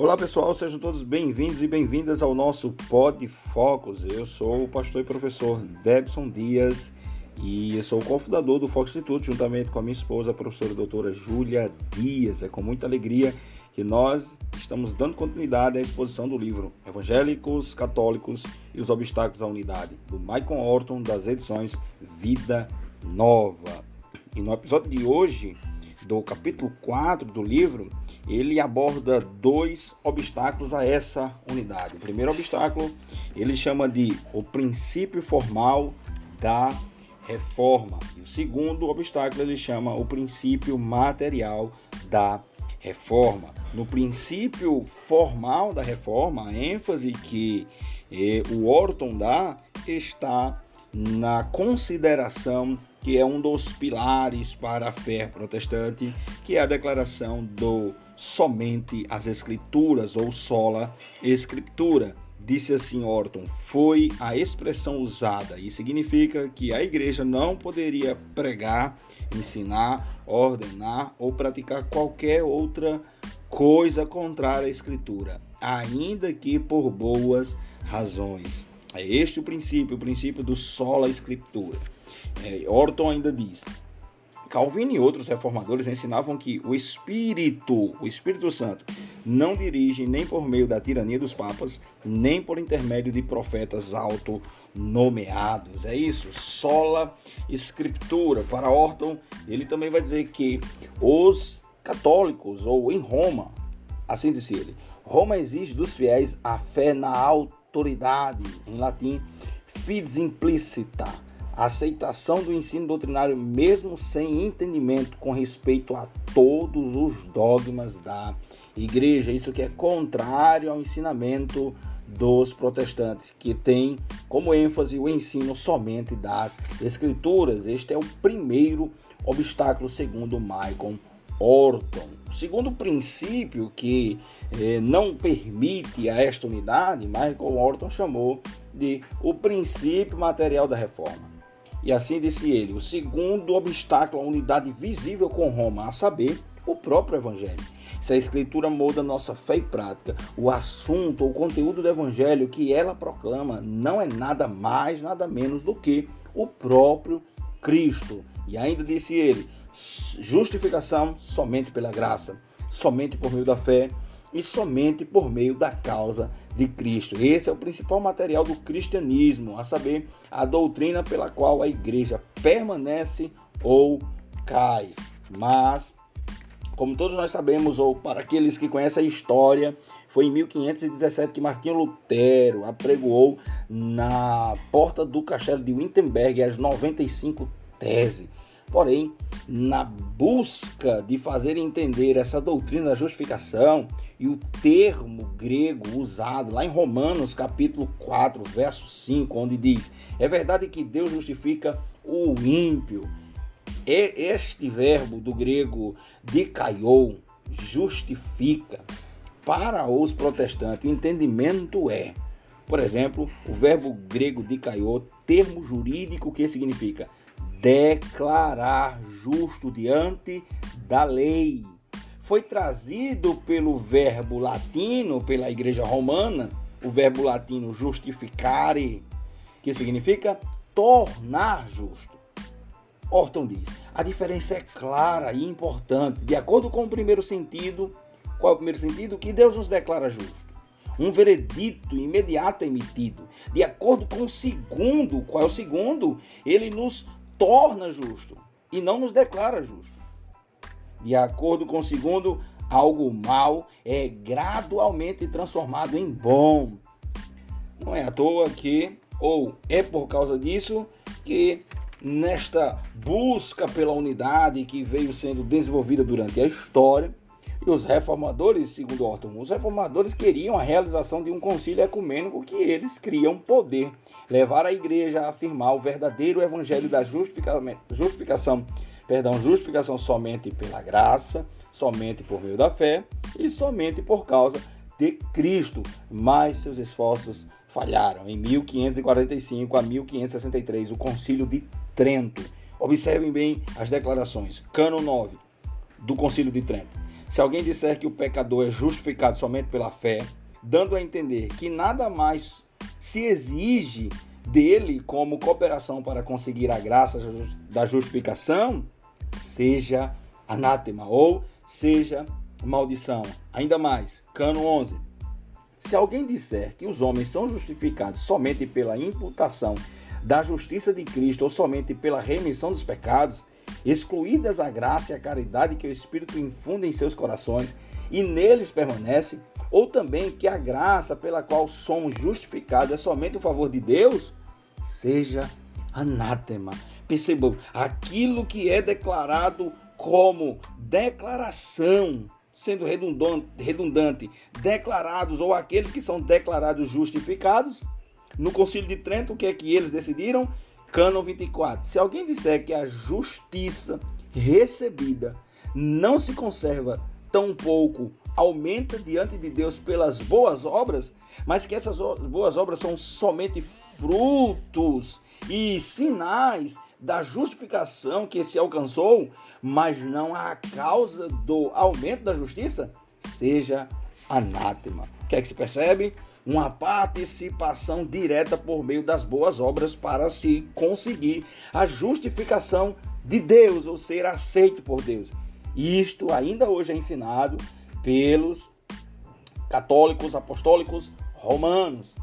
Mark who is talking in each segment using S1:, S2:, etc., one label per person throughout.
S1: Olá pessoal, sejam todos bem-vindos e bem-vindas ao nosso Pod Focus. Eu sou o pastor e professor Debson Dias e eu sou o cofundador do Fox Instituto, juntamente com a minha esposa, a professora doutora Júlia Dias. É com muita alegria que nós estamos dando continuidade à exposição do livro Evangélicos, Católicos e os Obstáculos à Unidade, do Michael Orton, das edições Vida Nova. E no episódio de hoje, do capítulo 4 do livro, ele aborda dois obstáculos a essa unidade. O primeiro obstáculo ele chama de o princípio formal da reforma. E o segundo obstáculo ele chama o princípio material da reforma. No princípio formal da reforma, a ênfase que eh, o Orton dá está na consideração que é um dos pilares para a fé protestante, que é a declaração do somente as escrituras ou sola escritura. Disse assim Orton, foi a expressão usada e significa que a igreja não poderia pregar, ensinar, ordenar ou praticar qualquer outra coisa contrária à escritura, ainda que por boas razões. É este o princípio, o princípio do sola escritura. É, Orton ainda diz: Calvino e outros reformadores ensinavam que o Espírito, o Espírito Santo, não dirige nem por meio da tirania dos papas, nem por intermédio de profetas auto-nomeados. É isso, sola escritura. Para Orton, ele também vai dizer que os católicos, ou em Roma, assim disse ele, Roma exige dos fiéis a fé na autoridade, em latim, fides implicita a aceitação do ensino doutrinário, mesmo sem entendimento com respeito a todos os dogmas da igreja. Isso que é contrário ao ensinamento dos protestantes, que tem como ênfase o ensino somente das escrituras. Este é o primeiro obstáculo, segundo Michael Orton. O segundo princípio que eh, não permite a esta unidade, Michael Orton chamou de o princípio material da reforma. E assim disse ele: o segundo obstáculo à unidade visível com Roma, a saber, o próprio Evangelho. Se a Escritura molda nossa fé e prática, o assunto ou conteúdo do Evangelho que ela proclama não é nada mais, nada menos do que o próprio Cristo. E ainda disse ele: justificação somente pela graça, somente por meio da fé e somente por meio da causa de Cristo. Esse é o principal material do cristianismo, a saber, a doutrina pela qual a igreja permanece ou cai. Mas, como todos nós sabemos, ou para aqueles que conhecem a história, foi em 1517 que Martinho Lutero apregoou na porta do castelo de Wittenberg as 95 teses Porém, na busca de fazer entender essa doutrina da justificação e o termo grego usado lá em Romanos capítulo 4, verso 5, onde diz: "É verdade que Deus justifica o ímpio". Este verbo do grego dikaiou, justifica, para os protestantes, o entendimento é, por exemplo, o verbo grego dikaiou, termo jurídico que significa declarar justo diante da lei. Foi trazido pelo verbo latino, pela igreja romana, o verbo latino justificare, que significa tornar justo. Orton diz: a diferença é clara e importante. De acordo com o primeiro sentido, qual é o primeiro sentido? Que Deus nos declara justo. Um veredito imediato emitido. De acordo com o segundo, qual é o segundo? Ele nos torna justo e não nos declara justo. De acordo com o segundo, algo mal é gradualmente transformado em bom. Não é à toa que, ou é por causa disso, que nesta busca pela unidade que veio sendo desenvolvida durante a história, e os reformadores, segundo Orton, os reformadores queriam a realização de um concílio ecumênico que eles criam poder levar a igreja a afirmar o verdadeiro evangelho da justificação, perdão, justificação somente pela graça, somente por meio da fé e somente por causa de Cristo. Mas seus esforços falharam. Em 1545 a 1563, o Concílio de Trento. Observem bem as declarações. Cano 9 do Concílio de Trento Se alguém disser que o pecador é justificado somente pela fé, dando a entender que nada mais se exige dele como cooperação para conseguir a graça da justificação, seja anátema ou seja maldição. Ainda mais, cano 11. Se alguém disser que os homens são justificados somente pela imputação da justiça de Cristo ou somente pela remissão dos pecados, excluídas a graça e a caridade que o Espírito infunde em seus corações e neles permanece, ou também que a graça pela qual somos justificados é somente o favor de Deus, seja anátema. Percebam, aquilo que é declarado como declaração, sendo redundante, declarados ou aqueles que são declarados justificados, no Concílio de Trento, o que é que eles decidiram? Cânon 24. Se alguém disser que a justiça recebida não se conserva tão pouco aumenta diante de Deus pelas boas obras, mas que essas boas obras são somente frutos e sinais da justificação que se alcançou, mas não a causa do aumento da justiça, seja anátema. O que é que se percebe? Uma participação direta por meio das boas obras para se conseguir a justificação de Deus ou ser aceito por Deus. Isto ainda hoje é ensinado pelos católicos apostólicos romanos.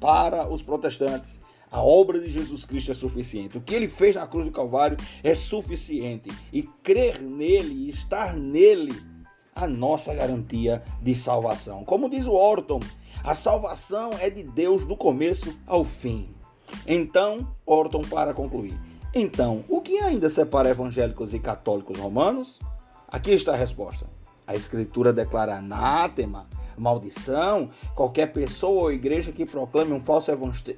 S1: Para os protestantes, a obra de Jesus Cristo é suficiente. O que ele fez na cruz do Calvário é suficiente. E crer nele, estar nele, a nossa garantia de salvação. Como diz o Orton, a salvação é de Deus do começo ao fim. Então, Orton, para concluir, então, o que ainda separa evangélicos e católicos romanos? Aqui está a resposta. A Escritura declara anátema, maldição, qualquer pessoa ou igreja que proclame um falso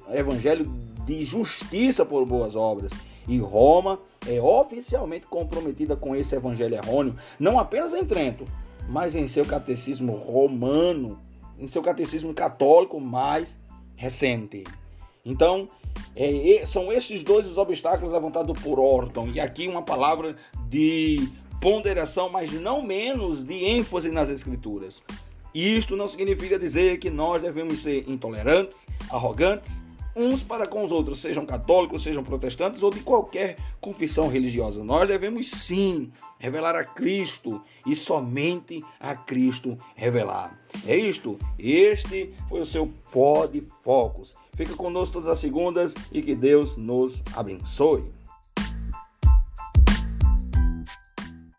S1: evangelho de justiça por boas obras. E Roma é oficialmente comprometida com esse evangelho errôneo, não apenas em Trento, mas em seu catecismo romano, em seu catecismo católico mais recente. Então, é, são estes dois os obstáculos levantados por Orton. E aqui uma palavra de ponderação, mas não menos de ênfase nas Escrituras. Isto não significa dizer que nós devemos ser intolerantes, arrogantes, uns para com os outros, sejam católicos, sejam protestantes ou de qualquer confissão religiosa. Nós devemos sim revelar a Cristo e somente a Cristo revelar. É isto. Este foi o seu pó de focos. Fica conosco todas as segundas e que Deus nos abençoe.